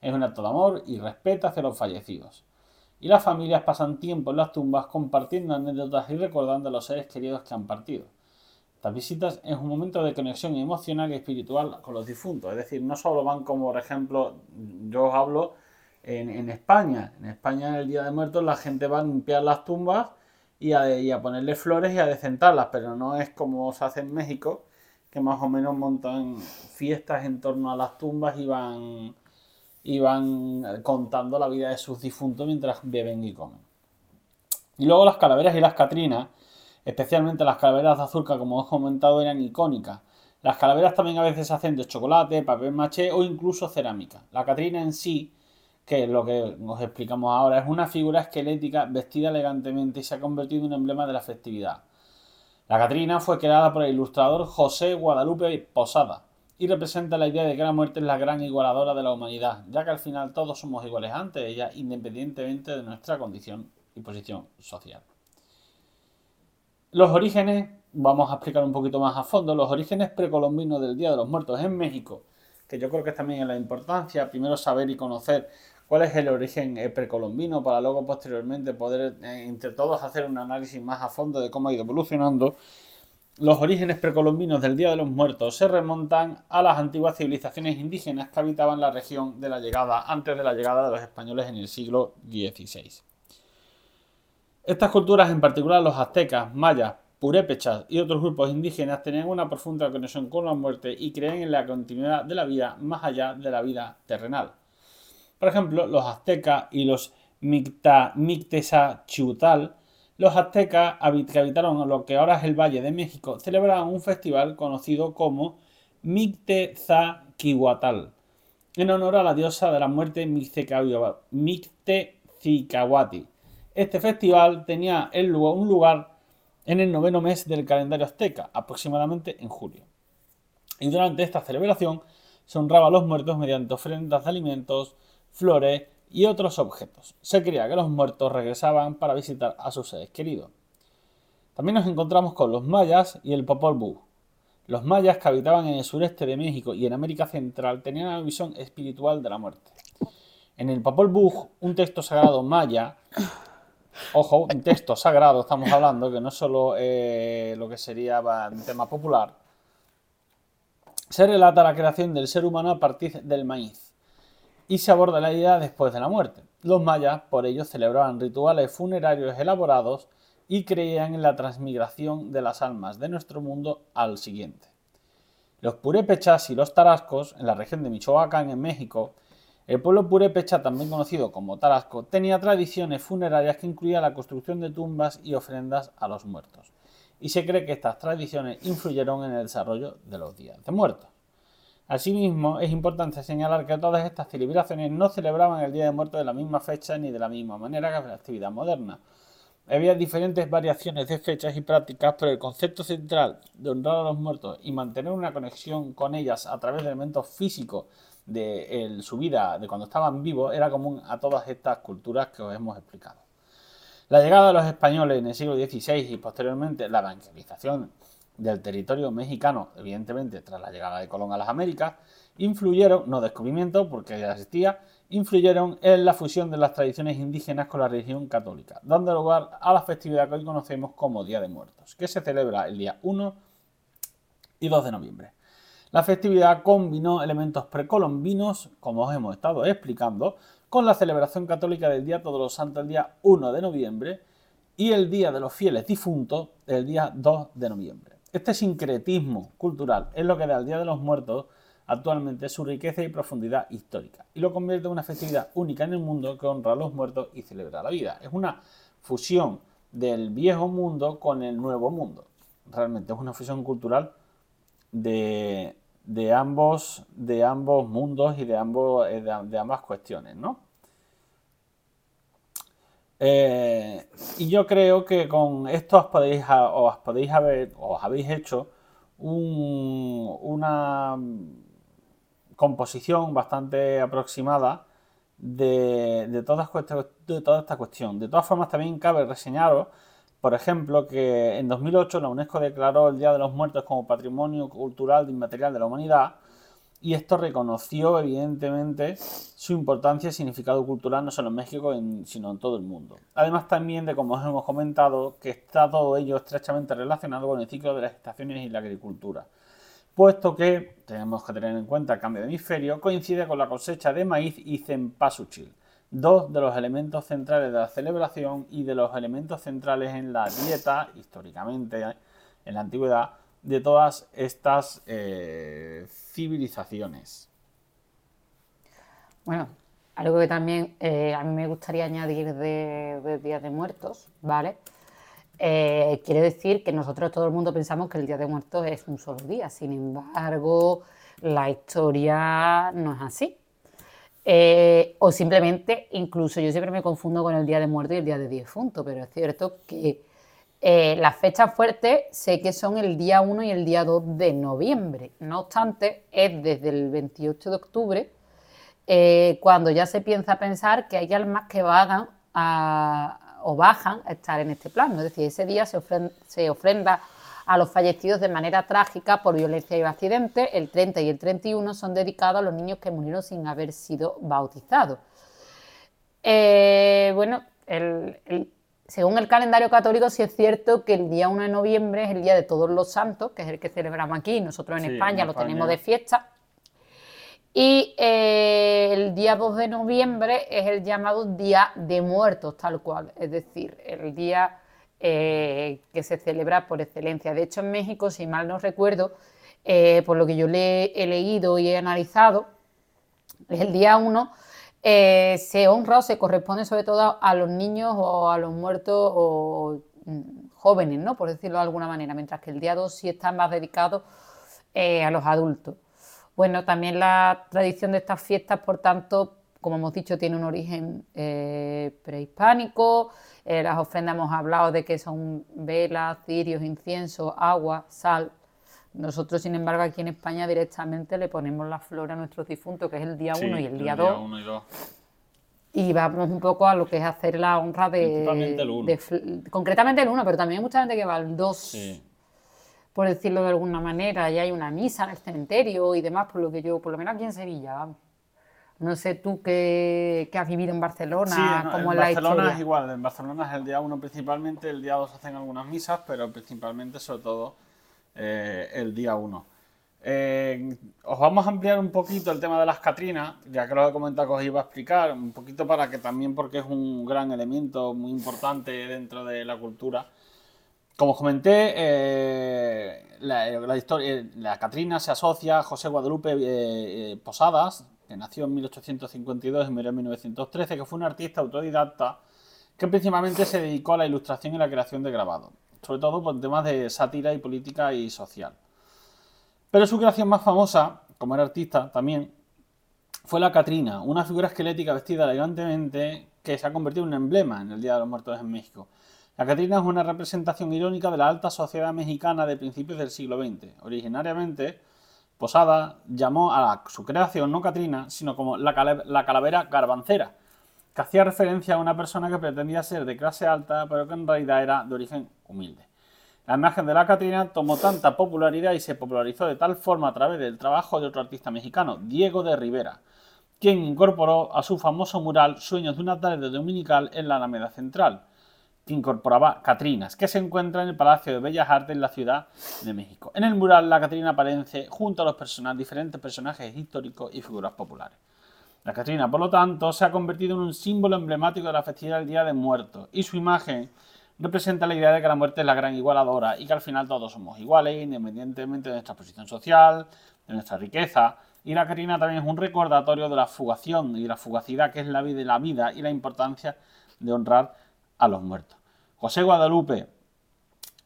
Es un acto de amor y respeto hacia los fallecidos. Y las familias pasan tiempo en las tumbas compartiendo anécdotas y recordando a los seres queridos que han partido. Estas visitas es un momento de conexión emocional y espiritual con los difuntos. Es decir, no solo van como, por ejemplo, yo os hablo en, España. En España, en el Día de Muertos, la gente va a limpiar las tumbas y a, ponerle flores y a decentarlas, pero no es como se hace en México, que más o menos montan fiestas en torno a las tumbas y van, y van contando la vida de sus difuntos mientras beben y comen. Y luego las calaveras y las catrinas, especialmente las calaveras de azúcar, como os he comentado, eran icónicas. Las calaveras también a veces se hacen de chocolate, papel maché o incluso cerámica. La catrina en sí que lo que nos explicamos ahora es una figura esquelética vestida elegantemente y se ha convertido en un emblema de la festividad. La Catrina fue creada por el ilustrador José Guadalupe Posada y representa la idea de que la muerte es la gran igualadora de la humanidad, ya que al final todos somos iguales ante ella independientemente de nuestra condición y posición social. Los orígenes, vamos a explicar un poquito más a fondo, los orígenes precolombinos del Día de los Muertos en México, que yo creo que también es la importancia, primero saber y conocer cuál es el origen eh, precolombino para luego posteriormente poder eh, entre todos hacer un análisis más a fondo de cómo ha ido evolucionando. Los orígenes precolombinos del Día de los Muertos se remontan a las antiguas civilizaciones indígenas que habitaban la región de la llegada, antes de la llegada de los españoles en el siglo XVI. Estas culturas, en particular los aztecas, mayas, purépechas y otros grupos indígenas, tenían una profunda conexión con la muerte y creen en la continuidad de la vida más allá de la vida terrenal. Por ejemplo, los aztecas y los Micta, los aztecas que habitaron lo que ahora es el Valle de México, celebraban un festival conocido como Mictezaquihuatal, en honor a la diosa de la muerte Mictezicahuati. Este festival tenía un lugar en el noveno mes del calendario azteca, aproximadamente en julio. Y durante esta celebración se honraba a los muertos mediante ofrendas de alimentos, flores y otros objetos. Se creía que los muertos regresaban para visitar a sus seres queridos. También nos encontramos con los mayas y el Popol. Los mayas que habitaban en el sureste de México y en América Central tenían una visión espiritual de la muerte. En el Popol un texto sagrado maya, ojo, un texto sagrado estamos hablando, que no es solo eh, lo que sería un tema popular, se relata la creación del ser humano a partir del maíz y se aborda la idea después de la muerte. Los mayas, por ello, celebraban rituales funerarios elaborados y creían en la transmigración de las almas de nuestro mundo al siguiente. Los purépechas y los tarascos, en la región de Michoacán, en México, el pueblo purépecha, también conocido como tarasco, tenía tradiciones funerarias que incluían la construcción de tumbas y ofrendas a los muertos. Y se cree que estas tradiciones influyeron en el desarrollo de los días de muertos. Asimismo, es importante señalar que todas estas celebraciones no celebraban el Día de Muertos de la misma fecha ni de la misma manera que la actividad moderna. Había diferentes variaciones de fechas y prácticas, pero el concepto central de honrar a los muertos y mantener una conexión con ellas a través de elementos físicos de su vida, de cuando estaban vivos, era común a todas estas culturas que os hemos explicado. La llegada de los españoles en el siglo XVI y posteriormente la evangelización del territorio mexicano, evidentemente tras la llegada de Colón a las Américas, influyeron, no descubrimiento porque ya existía, influyeron en la fusión de las tradiciones indígenas con la religión católica, dando lugar a la festividad que hoy conocemos como Día de Muertos, que se celebra el día 1 y 2 de noviembre. La festividad combinó elementos precolombinos, como os hemos estado explicando, con la celebración católica del Día Todos los Santos el día 1 de noviembre y el Día de los Fieles Difuntos el día 2 de noviembre. Este sincretismo cultural es lo que da al Día de los Muertos actualmente su riqueza y profundidad histórica y lo convierte en una festividad única en el mundo que honra a los muertos y celebra la vida. Es una fusión del viejo mundo con el nuevo mundo. Realmente es una fusión cultural de, ambos, de ambos mundos y de, ambos, eh, de, ambas cuestiones, ¿no? Eh, y yo creo que con esto os podéis, os podéis haber, os habéis hecho una composición bastante aproximada de, de, toda de toda esta cuestión. De todas formas, también cabe reseñaros por ejemplo, que en 2008 la UNESCO declaró el Día de los Muertos como Patrimonio Cultural Inmaterial de la Humanidad y esto reconoció evidentemente su importancia y significado cultural no solo en México sino en todo el mundo. Además también de, como hemos comentado, que está todo ello estrechamente relacionado con el ciclo de las estaciones y la agricultura, puesto que, tenemos que tener en cuenta el cambio de hemisferio, coincide con la cosecha de maíz y cempasúchil dos de los elementos centrales de la celebración y de los elementos centrales en la dieta, históricamente, en la antigüedad, de todas estas eh, civilizaciones. Bueno, algo que también eh, a mí me gustaría añadir de, Días de Muertos, ¿vale? Eh, quiere decir que nosotros todo el mundo pensamos que el Día de Muertos es un solo día, sin embargo, la historia no es así. O simplemente, incluso yo siempre me confundo con el día de muerte y el día de difunto, pero es cierto que eh, las fechas fuertes sé que son el día 1 y el día 2 de noviembre. No obstante, es desde el 28 de octubre eh, cuando ya se piensa pensar que hay almas que vagan o bajan a estar en este plano. Es decir, ese día se, ofrenda a los fallecidos de manera trágica por violencia y accidente. El 30 y el 31 son dedicados a los niños que murieron sin haber sido bautizados. Eh, bueno, según el calendario católico, sí es cierto que el día 1 de noviembre es el día de todos los santos, que es el que celebramos aquí, nosotros en España lo tenemos de fiesta. Y eh, el día 2 de noviembre es el llamado Día de Muertos, tal cual, es decir, el día eh, que se celebra por excelencia. De hecho, en México, si mal no recuerdo, eh, por lo que yo le he leído y he analizado, es el día 1, eh, se honra o se corresponde sobre todo a los niños o a los muertos o mm, jóvenes, ¿no? por decirlo de alguna manera, mientras que el día 2 sí está más dedicado a los adultos. Bueno, también la tradición de estas fiestas, por tanto, como hemos dicho, tiene un origen prehispánico, eh, las ofrendas hemos hablado de que son velas, cirios, incienso, agua, sal. Nosotros, sin embargo, aquí en España directamente le ponemos la flor a nuestros difuntos, que es el día 1 y el día 2. Y, vamos un poco a lo que es hacer la honra de. concretamente el 1, pero también hay mucha gente que va al 2. Por decirlo de alguna manera, y hay una misa en el cementerio y demás, por lo que yo, por lo menos aquí en Sevilla, vamos. No sé tú qué, has vivido en Barcelona, sí, como en, Barcelona es igual, en Barcelona es el día 1 principalmente, el día 2 hacen algunas misas, pero principalmente, sobre todo, eh, el día 1. Eh, os vamos a ampliar un poquito el tema de las Catrinas, ya que lo he comentado que os iba a explicar, un poquito para que también, porque es un gran elemento muy importante dentro de la cultura. Como os comenté, eh, la, historia, la Catrina se asocia a José Guadalupe Posadas, que nació en 1852 y murió en 1913, que fue un artista autodidacta que principalmente se dedicó a la ilustración y la creación de grabados, sobre todo por temas de sátira y política y social. Pero su creación más famosa, como era artista también, fue la Catrina, una figura esquelética vestida elegantemente que se ha convertido en un emblema en el Día de los Muertos en México. La Catrina es una representación irónica de la alta sociedad mexicana de principios del siglo XX. Originariamente, Posada llamó a su creación no Catrina, sino como la, calavera garbancera, que hacía referencia a una persona que pretendía ser de clase alta, pero que en realidad era de origen humilde. La imagen de la Catrina tomó tanta popularidad y se popularizó de tal forma a través del trabajo de otro artista mexicano, Diego de Rivera, quien incorporó a su famoso mural Sueños de una tarde dominical en la Alameda Central, que incorporaba Catrinas, que se encuentra en el Palacio de Bellas Artes en la Ciudad de México. En el mural, la Catrina aparece junto a los diferentes personajes históricos y figuras populares. La Catrina, por lo tanto, se ha convertido en un símbolo emblemático de la festividad del Día de Muertos, y su imagen representa la idea de que la muerte es la gran igualadora y que al final todos somos iguales, independientemente de nuestra posición social, de nuestra riqueza, y la Catrina también es un recordatorio de la fugación y la fugacidad que es la vida y la vida y la importancia de honrar a los muertos. José Guadalupe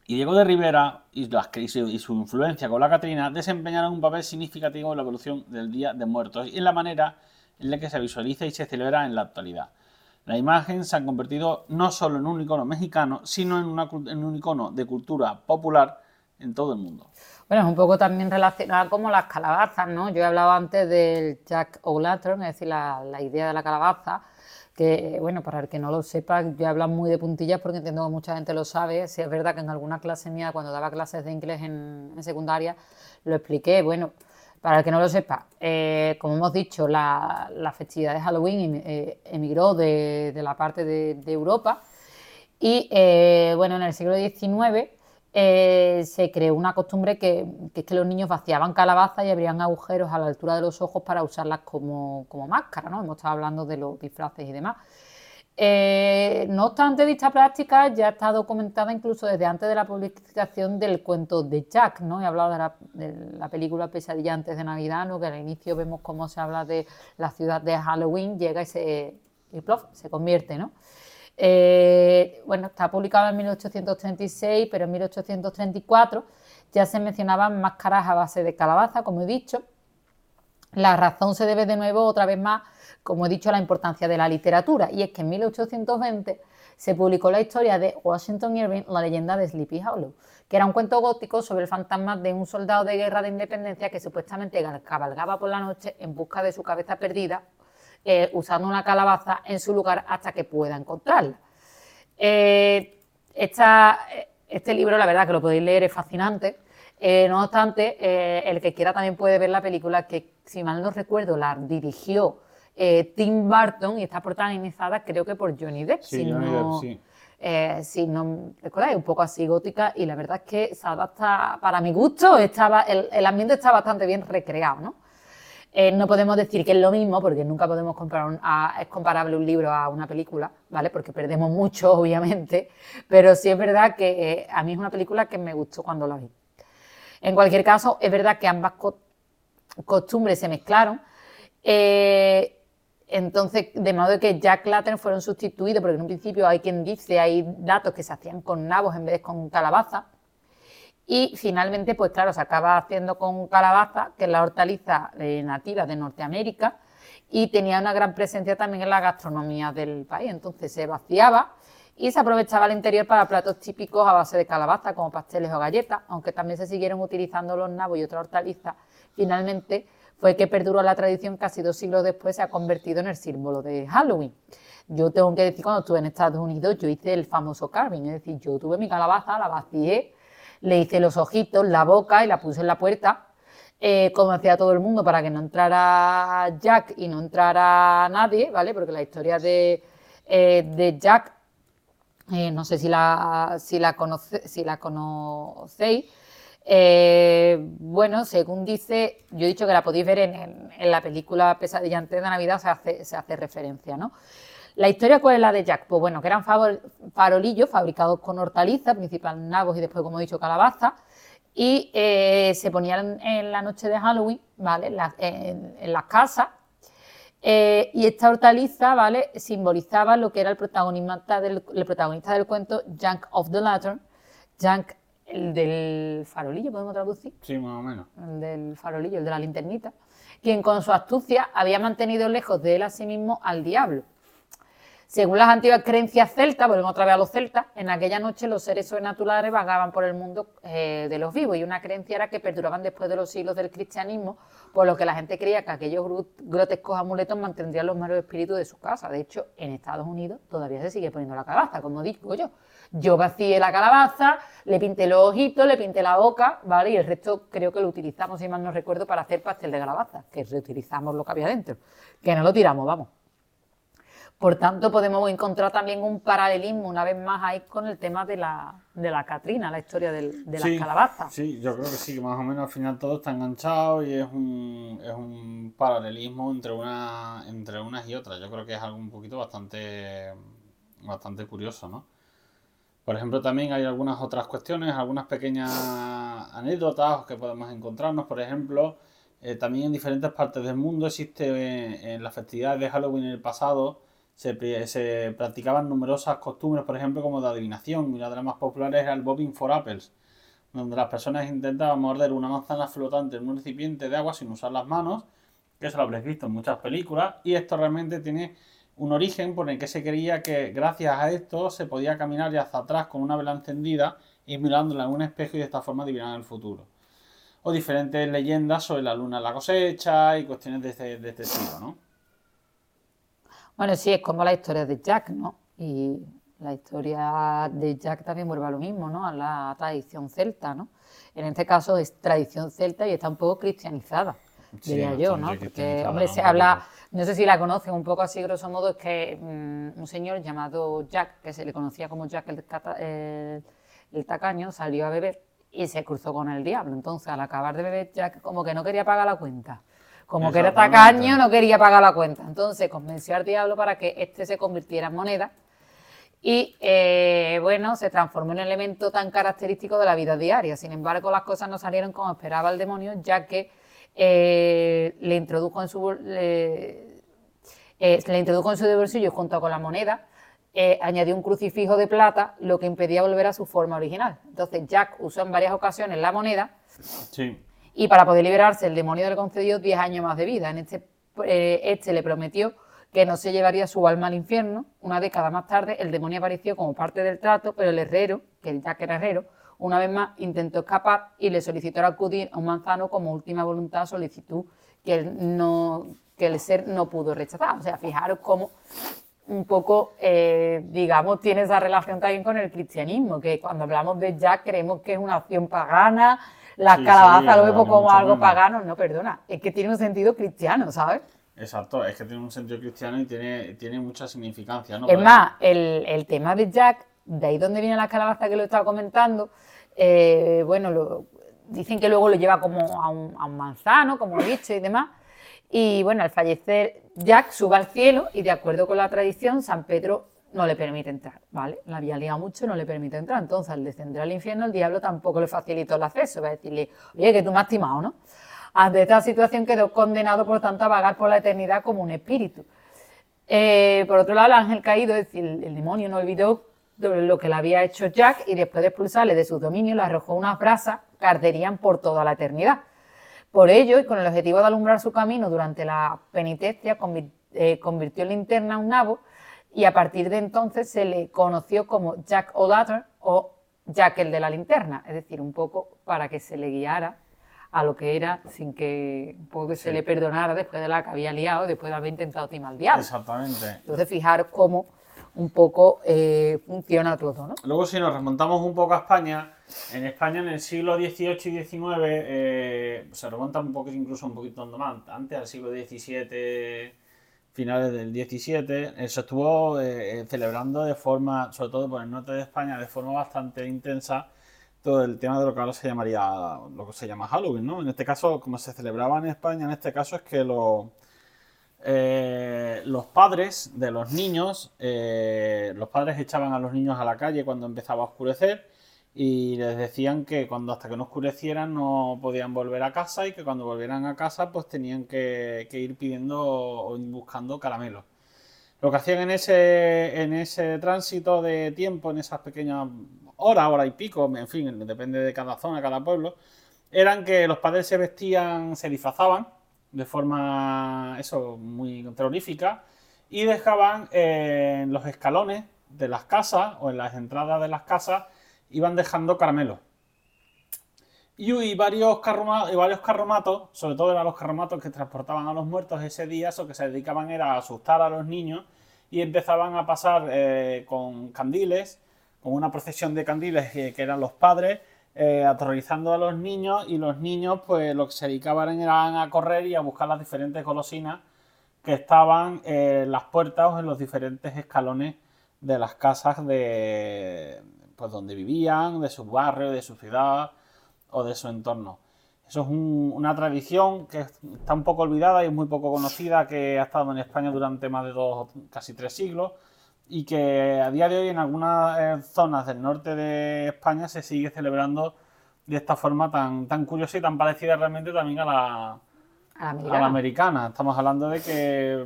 y Diego de Rivera y, su influencia con la Catrina desempeñaron un papel significativo en la evolución del Día de Muertos y en la manera en la que se visualiza y se celebra en la actualidad. La imagen se ha convertido no solo en un icono mexicano, sino en, en un icono de cultura popular en todo el mundo. Bueno, es un poco también relacionada como las calabazas, ¿no? Yo he hablado antes del Jack O'Lantern, es decir, la, idea de la calabaza, que, bueno, para el que no lo sepa, yo he hablado muy de puntillas porque entiendo que mucha gente lo sabe. Si es verdad que en alguna clase mía, cuando daba clases de inglés en, secundaria, lo expliqué. Bueno, para el que no lo sepa, eh, como hemos dicho, la, festividad de Halloween eh, emigró de, la parte de, Europa y, eh, bueno, en el siglo XIX eh, se creó una costumbre que, es que los niños vaciaban calabazas y abrían agujeros a la altura de los ojos para usarlas como, máscara, ¿no? Hemos estado hablando de los disfraces y demás. Eh, no obstante, dicha práctica ya está documentada incluso desde antes de la publicación del cuento de Jack, ¿no? He hablado de la, película Pesadilla antes de Navidad, ¿no? Que al inicio vemos cómo se habla de la ciudad de Halloween, llega y se, y se convierte, ¿no? Eh, bueno, está publicado en 1836, pero en 1834 ya se mencionaban máscaras a base de calabaza, como he dicho. La razón se debe de nuevo, otra vez más, como he dicho, la importancia de la literatura, y es que en 1820 se publicó la historia de Washington Irving, la leyenda de Sleepy Hollow, que era un cuento gótico sobre el fantasma de un soldado de guerra de independencia que supuestamente cabalgaba por la noche en busca de su cabeza perdida eh, usando una calabaza en su lugar hasta que pueda encontrarla. Eh, este libro, la verdad que lo podéis leer, es fascinante. Eh, no obstante, el que quiera también puede ver la película que, si mal no recuerdo, la dirigió Tim Burton y está protagonizada creo que por Johnny Depp. si, no, si no recordáis, un poco así gótica y la verdad es que se adapta, para mi gusto, estaba, el, el ambiente está bastante bien recreado, ¿no? Eh, no podemos decir que es lo mismo, porque nunca podemos comparar es comparable un libro a una película, ¿vale? Porque perdemos mucho, obviamente, pero sí es verdad que eh, a mí es una película que me gustó cuando la vi. En cualquier caso, es verdad que ambas costumbres se mezclaron. Eh, entonces, de modo que Jack Lantern fueron sustituidos, porque en un principio hay quien dice, hay datos que se hacían con nabos en vez de con calabaza. Y finalmente, pues claro, se acaba haciendo con calabaza, que es la hortaliza eh, nativa de Norteamérica, y tenía una gran presencia también en la gastronomía del país. Entonces se vaciaba y se aprovechaba el interior para platos típicos a base de calabaza, como pasteles o galletas, aunque también se siguieron utilizando los nabos y otras hortalizas. Finalmente fue que perduró la tradición casi dos siglos después se ha convertido en el símbolo de Halloween. Yo tengo que decir, cuando estuve en Estados Unidos, yo hice el famoso carving, es decir, yo tuve mi calabaza, la vacié, le hice los ojitos, la boca y la puse en la puerta, eh, como hacía todo el mundo, para que no entrara Jack y no entrara nadie, ¿vale? Porque la historia de, eh, Jack, eh, no sé si la, si la, si la conocéis, bueno, según dice, yo he dicho que la podéis ver en, la película Pesadilla antes de Navidad, se hace, referencia, ¿no? La historia, ¿cuál es la de Jack? Pues bueno, que eran farolillos fabricados con hortalizas, principalmente nabos y después, como he dicho, calabaza, y eh, se ponían en la noche de Halloween, ¿vale? En, las casas. Eh, y esta hortaliza, ¿vale? Simbolizaba lo que era el protagonista del, el protagonista del cuento, Jack of the Lantern, Jack el del farolillo, podemos traducir. Sí, más o menos. El del farolillo, el de la linternita, quien con su astucia había mantenido lejos de él a sí mismo al diablo. Según las antiguas creencias celtas, volvemos otra vez a los celtas, en aquella noche los seres sobrenaturales vagaban por el mundo eh, de los vivos y una creencia era que perduraban después de los siglos del cristianismo, por lo que la gente creía que aquellos grotescos amuletos mantendrían los malos espíritus de su casa. De hecho, en Estados Unidos todavía se sigue poniendo la calabaza, como digo yo. Yo vacié la calabaza, le pinté los ojitos, le pinté la boca, ¿vale? Y el resto creo que lo utilizamos, si mal no recuerdo, para hacer pastel de calabaza, que reutilizamos lo que había dentro, que no lo tiramos, vamos. Por tanto, podemos encontrar también un paralelismo una vez más ahí con el tema de la, de la Catrina, la historia de las calabazas. Sí, yo creo que sí, que más o menos al final todo está enganchado y es un, es un paralelismo entre, una, entre unas y otras. Yo creo que es algo un poquito bastante, bastante curioso, ¿no? Por ejemplo, también hay algunas otras cuestiones, algunas pequeñas anécdotas que podemos encontrarnos. Por ejemplo, eh, también en diferentes partes del mundo existe eh, en las festividades de Halloween en el pasado se, practicaban numerosas costumbres, por ejemplo, como de adivinación. Una de las más populares era el bobbing for apples, donde las personas intentaban morder una manzana flotante en un recipiente de agua sin usar las manos, que eso lo habréis visto en muchas películas, y esto realmente tiene un origen por el que se creía que gracias a esto se podía caminar hacia atrás con una vela encendida y mirándola en un espejo y de esta forma adivinar el futuro. O diferentes leyendas sobre la luna en la cosecha y cuestiones de este, de este ¿no? Bueno, sí, es como la historia de Jack, ¿no? Y la historia de Jack también vuelve a lo mismo, ¿no? A la tradición celta, ¿no? En este caso es tradición celta y está un poco cristianizada, diría yo, ¿no? Porque, hombre, se habla, no sé si la conocen un poco así, grosso modo, es que mm, un señor llamado Jack, que se le conocía como Jack el, el tacaño, salió a beber y se cruzó con el diablo. Entonces, al acabar de beber, Jack como que no quería pagar la cuenta. Como que era tacaño, no quería pagar la cuenta. Entonces convenció al diablo para que este se convirtiera en moneda. Y eh, bueno, se transformó en un elemento tan característico de la vida diaria. Sin embargo, las cosas no salieron como esperaba el demonio, ya que eh, le introdujo en su eh, le introdujo en su bolsillo junto con la moneda. añadió un crucifijo de plata, lo que impedía volver a su forma original. Entonces Jack usó en varias ocasiones la moneda sí y para poder liberarse el demonio le concedió 10 años más de vida. En este, eh, este le prometió que no se llevaría su alma al infierno. Una década más tarde el demonio apareció como parte del trato, pero el herrero, que ya que era herrero, una vez más intentó escapar y le solicitó acudir a un manzano como última voluntad, solicitud que, no, que el ser no pudo rechazar. O sea, fijaros cómo un poco, eh, digamos, tiene esa relación también con el cristianismo, que cuando hablamos de Jack creemos que es una acción pagana, la calabaza lo vemos como algo pagano, no, perdona, es que tiene un sentido cristiano, ¿sabes? Exacto, es que tiene un sentido cristiano y tiene, tiene mucha significancia, ¿no? Es más, el, tema de Jack, de ahí donde viene la calabaza que lo estaba comentando, eh, bueno, lo, dicen que luego lo lleva como a un, a un manzano, como he dicho y demás. Y bueno, al fallecer Jack sube al cielo y de acuerdo con la tradición, San Pedro no le permite entrar, ¿vale? La había liado mucho, no le permite entrar. Entonces, al descender al infierno, el diablo tampoco le facilitó el acceso. Va a decirle, oye, que tú me has timado, ¿no? Ante esta situación quedó condenado, por tanto, a vagar por la eternidad como un espíritu. Eh, por otro lado, el ángel caído, es decir, el demonio no olvidó lo que le había hecho Jack y después de expulsarle de su dominio, le arrojó unas brasas que arderían por toda la eternidad. Por ello, y con el objetivo de alumbrar su camino durante la penitencia, eh, convirtió en linterna un nabo y a partir de entonces se le conoció como Jack O'Lantern o Jack el de la linterna, es decir, un poco para que se le guiara a lo que era sin que se le perdonara después de la que había liado, después de haber intentado timar al diablo. Exactamente. Entonces, fijar cómo un poco eh, funciona todo. ¿no? Luego, si nos remontamos un poco a España, en España en el siglo XVIII y XIX eh, se remonta un poquito, incluso un poquito más, antes, al siglo XVII finales del 17, se estuvo eh, eh, celebrando de forma, sobre todo por el norte de España, de forma bastante intensa todo el tema de lo que ahora se llamaría, lo que se llama Halloween, ¿no? En este caso, como se celebraba en España, en este caso es que eh, los padres de los niños, los padres echaban a los niños a la calle cuando empezaba a oscurecer y les decían que cuando hasta que no oscurecieran no podían volver a casa y que cuando volvieran a casa pues tenían que, ir pidiendo o buscando caramelos. Lo que hacían en ese, en ese tránsito de tiempo, en esas pequeñas horas, hora y pico, en fin, depende de cada zona, cada pueblo, eran que los padres se vestían, se disfrazaban de forma, eso, muy terrorífica y dejaban en los escalones de las casas o en las entradas de las casas, iban dejando caramelos. Y, varios, carromatos, varios carromatos, sobre todo eran los carromatos que transportaban a los muertos ese día, o que se dedicaban era a asustar a los niños y empezaban a pasar eh, con candiles, con una procesión de candiles que, eran los padres, eh, aterrorizando a los niños y los niños pues lo que se dedicaban eran a correr y a buscar las diferentes golosinas que estaban en las puertas o en los diferentes escalones de las casas de pues donde vivían, de su barrio, de su ciudad o de su entorno. Eso es una tradición que está un poco olvidada y es muy poco conocida, que ha estado en España durante más de dos, casi tres siglos y que a día de hoy en algunas eh, zonas del norte de España se sigue celebrando de esta forma tan, tan curiosa y tan parecida realmente también a la, a la, americana. Estamos hablando de que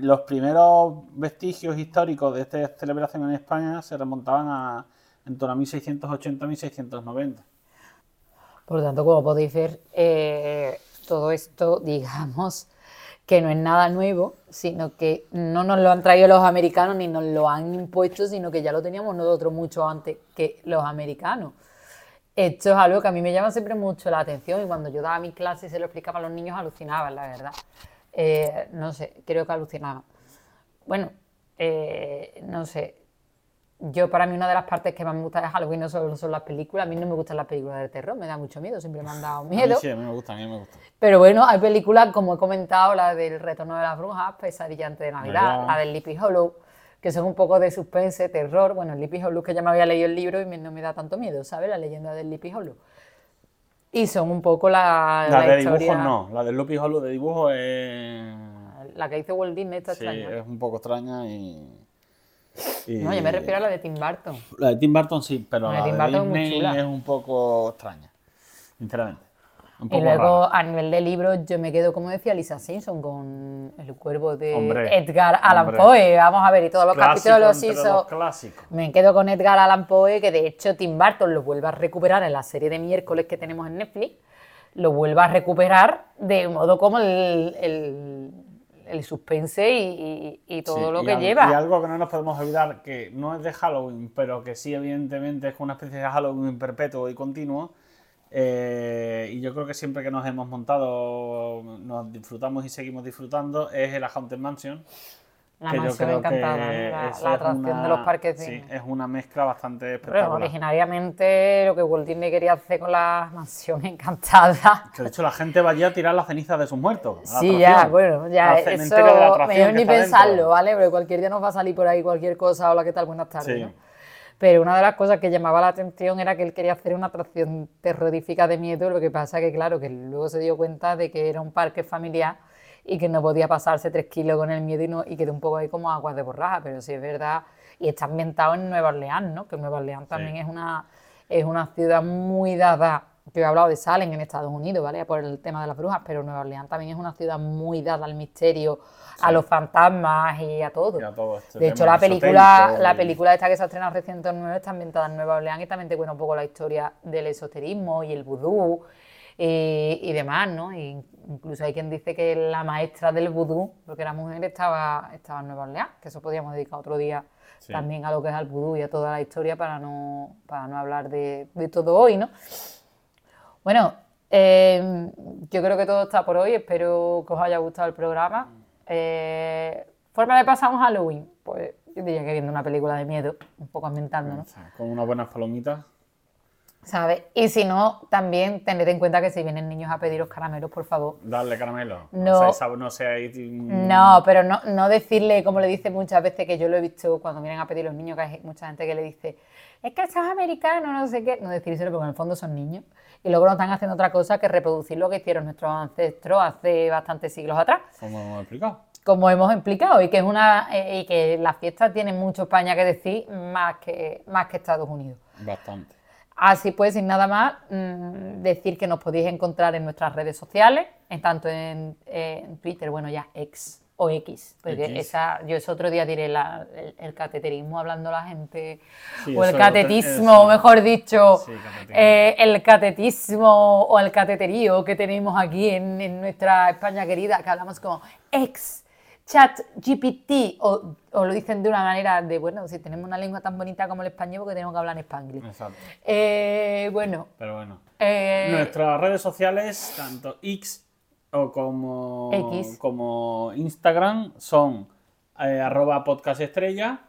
los primeros vestigios históricos de esta celebración en España se remontaban a en torno a 1680-1690. Por lo tanto, como podéis ver, eh, todo esto, digamos, que no es nada nuevo, sino que no nos lo han traído los americanos ni nos lo han impuesto, sino que ya lo teníamos nosotros mucho antes que los americanos. Esto es algo que a mí me llama siempre mucho la atención y cuando yo daba mi clase y se lo explicaba a los niños alucinaban, la verdad. Eh, no sé, creo que alucinaban. Bueno, eh, no sé. Yo, para mí, una de las partes que más me gusta de Halloween no solo son las películas. A mí no me gustan las películas de terror, me da mucho miedo, siempre me han dado miedo. sí, a mí me gusta, a mí me gusta. Pero bueno, hay películas, como he comentado, la del Retorno de las Brujas, Pesadilla antes de Navidad, la del Sleepy Hollow que son un poco de suspense, terror. Bueno, el Lippy Hollow, que ya me había leído el libro y no me da tanto miedo, ¿sabes? La leyenda del Lippy Hollow. Y son un poco la. La, de dibujos no, la del Lippy Hollow de dibujo es. La que hizo Walt Disney está sí, es un poco extraña y. No, yo me refiero a la de Tim Burton. La de Tim Burton sí, pero la, de, Disney es un poco extraña, sinceramente. Y luego, a nivel de libros, yo me quedo, como decía Lisa Simpson, con El cuervo de Edgar Allan Poe. Vamos a ver, y todos los capítulos los hizo. me quedo con Edgar Allan Poe, que de hecho Tim Burton lo vuelve a recuperar en la serie de miércoles que tenemos en Netflix. Lo vuelve a recuperar de modo como el, el, suspense y, todo lo que lleva. Y algo que no nos podemos olvidar, que no es de Halloween, pero que sí, evidentemente, es una especie de Halloween perpetuo y continuo eh, y yo creo que siempre que nos hemos montado, nos disfrutamos y seguimos disfrutando, es el Haunted Mansion. La mansión encantada, la, atracción de los parques. Sí, es una mezcla bastante espectacular. Pero originariamente lo que Walt Disney quería hacer con la mansión encantada. Que de hecho la gente vaya a tirar las cenizas de sus muertos. Sí, ya, bueno, ya eso mejor ni pensarlo, ¿vale? Porque cualquier día nos va a salir por ahí cualquier cosa. Hola, ¿qué tal? Buenas tardes. ¿no? Pero una de las cosas que llamaba la atención era que él quería hacer una atracción terrorífica de miedo, lo que pasa que, claro, que luego se dio cuenta de que era un parque familiar y que no podía pasarse tres kilos con el miedo y, no, y quedó un poco ahí como aguas de borraja, pero sí es verdad, y está ambientado en Nueva Orleans, ¿no? Que Nueva Orleans también es, una, es una ciudad muy dada, que he hablado de Salem en Estados Unidos, ¿vale? Por el tema de las brujas, pero Nueva Orleans también es una ciudad muy dada al misterio, a los fantasmas y a todo. Este de hecho, la película, la película esta que se ha estrenado recientemente está ambientada en Nueva Orleans y también te cuenta un poco la historia del esoterismo y el vudú y, demás, ¿no? incluso hay quien dice que la maestra del vudú, porque era mujer, estaba, estaba en Nueva Orleans, que eso podríamos dedicar otro día también a lo que es el vudú y a toda la historia para no, para no hablar de, de todo hoy, ¿no? Bueno, eh, yo creo que todo está por hoy, espero que os haya gustado el programa. Eh, ¿Forma de pasar un Halloween? Pues yo diría que viendo una película de miedo, un poco ambientando, ¿no? Con unas buenas palomitas. ¿Sabes? Y si no, también tened en cuenta que si vienen niños a pediros caramelos, por favor. Darle caramelo. No, no, seáis, no, pero no, no decirle, como le dice muchas veces, que yo lo he visto cuando vienen a pedir los niños, que hay mucha gente que le dice, es que sos americano, no sé qué. No decírselo porque en el fondo son niños. Y luego no están haciendo otra cosa que reproducir lo que hicieron nuestros ancestros hace bastantes siglos atrás. Como hemos explicado. Como hemos explicado. Y que es una eh, y que las fiestas tienen mucho España que decir más que, más que Estados Unidos. Bastante. Así pues, sin nada más, mm, decir que nos podéis encontrar en nuestras redes sociales, en tanto en, Twitter, bueno, ya ex o X, porque esa, yo ese otro día diré el, cateterismo hablando la gente, o el catetismo, mejor dicho, eh, el catetismo o el cateterío que tenemos aquí en, en nuestra España querida, que hablamos como ex chat GPT o, o lo dicen de una manera de, bueno, si tenemos una lengua tan bonita como el español, porque tenemos que hablar en español. Exacto. Eh, bueno, Pero bueno. eh, Nuestras redes sociales, tanto X o como, X. como Instagram, son eh, arroba podcast estrella.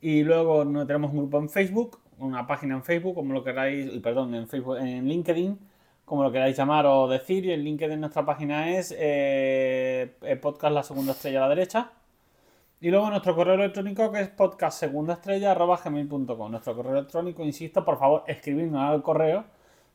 Y luego no tenemos un grupo en Facebook, una página en Facebook, como lo queráis, y perdón, en Facebook, en LinkedIn, como lo queráis llamar o decir. Y el LinkedIn de nuestra página es eh, eh, podcast la segunda estrella a la derecha. Y luego nuestro correo electrónico que es podcastsegundaestrella.gmail.com. Nuestro correo electrónico, insisto, por favor, escribidnos al correo,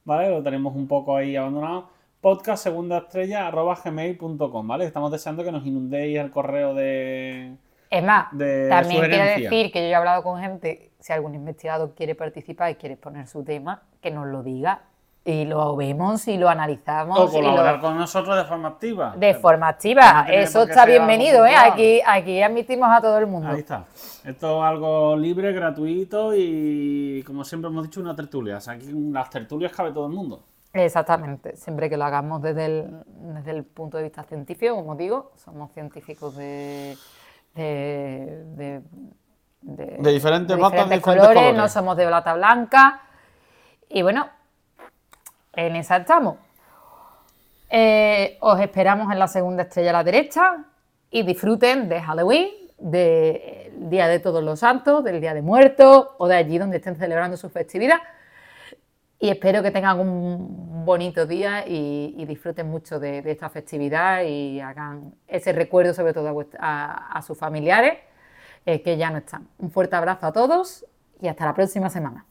¿vale? Lo tenemos un poco ahí abandonado. podcastsegundaestrella.gmail.com, ¿vale? Estamos deseando que nos inundéis el correo de... es más, de también quiero decir que yo he hablado con gente, si algún investigador quiere participar y quiere poner su tema, que nos lo diga y lo vemos y lo analizamos. O colaborar lo- con nosotros de forma activa. De forma activa, eso está bienvenido, ¿eh? Aquí, aquí admitimos a todo el mundo. Ahí está. Esto es algo libre, gratuito y, como siempre hemos dicho, una tertulia. O sea, aquí en las tertulias cabe todo el mundo. Exactamente, siempre que lo hagamos desde el, desde el punto de vista científico, como digo, somos científicos de, de, de, de- De diferentes batas, diferentes diferentes colores, colores. no somos de plata blanca. Y bueno, en esa estamos. Eh, os esperamos en la segunda estrella a la derecha y disfruten de Halloween, del Día de Todos los Santos, del Día de Muertos o de allí donde estén celebrando su festividad. Y espero que tengan un bonito día y, disfruten mucho de, esta festividad y hagan ese recuerdo sobre todo a sus familiares eh, que ya no están. Un fuerte abrazo a todos y hasta la próxima semana.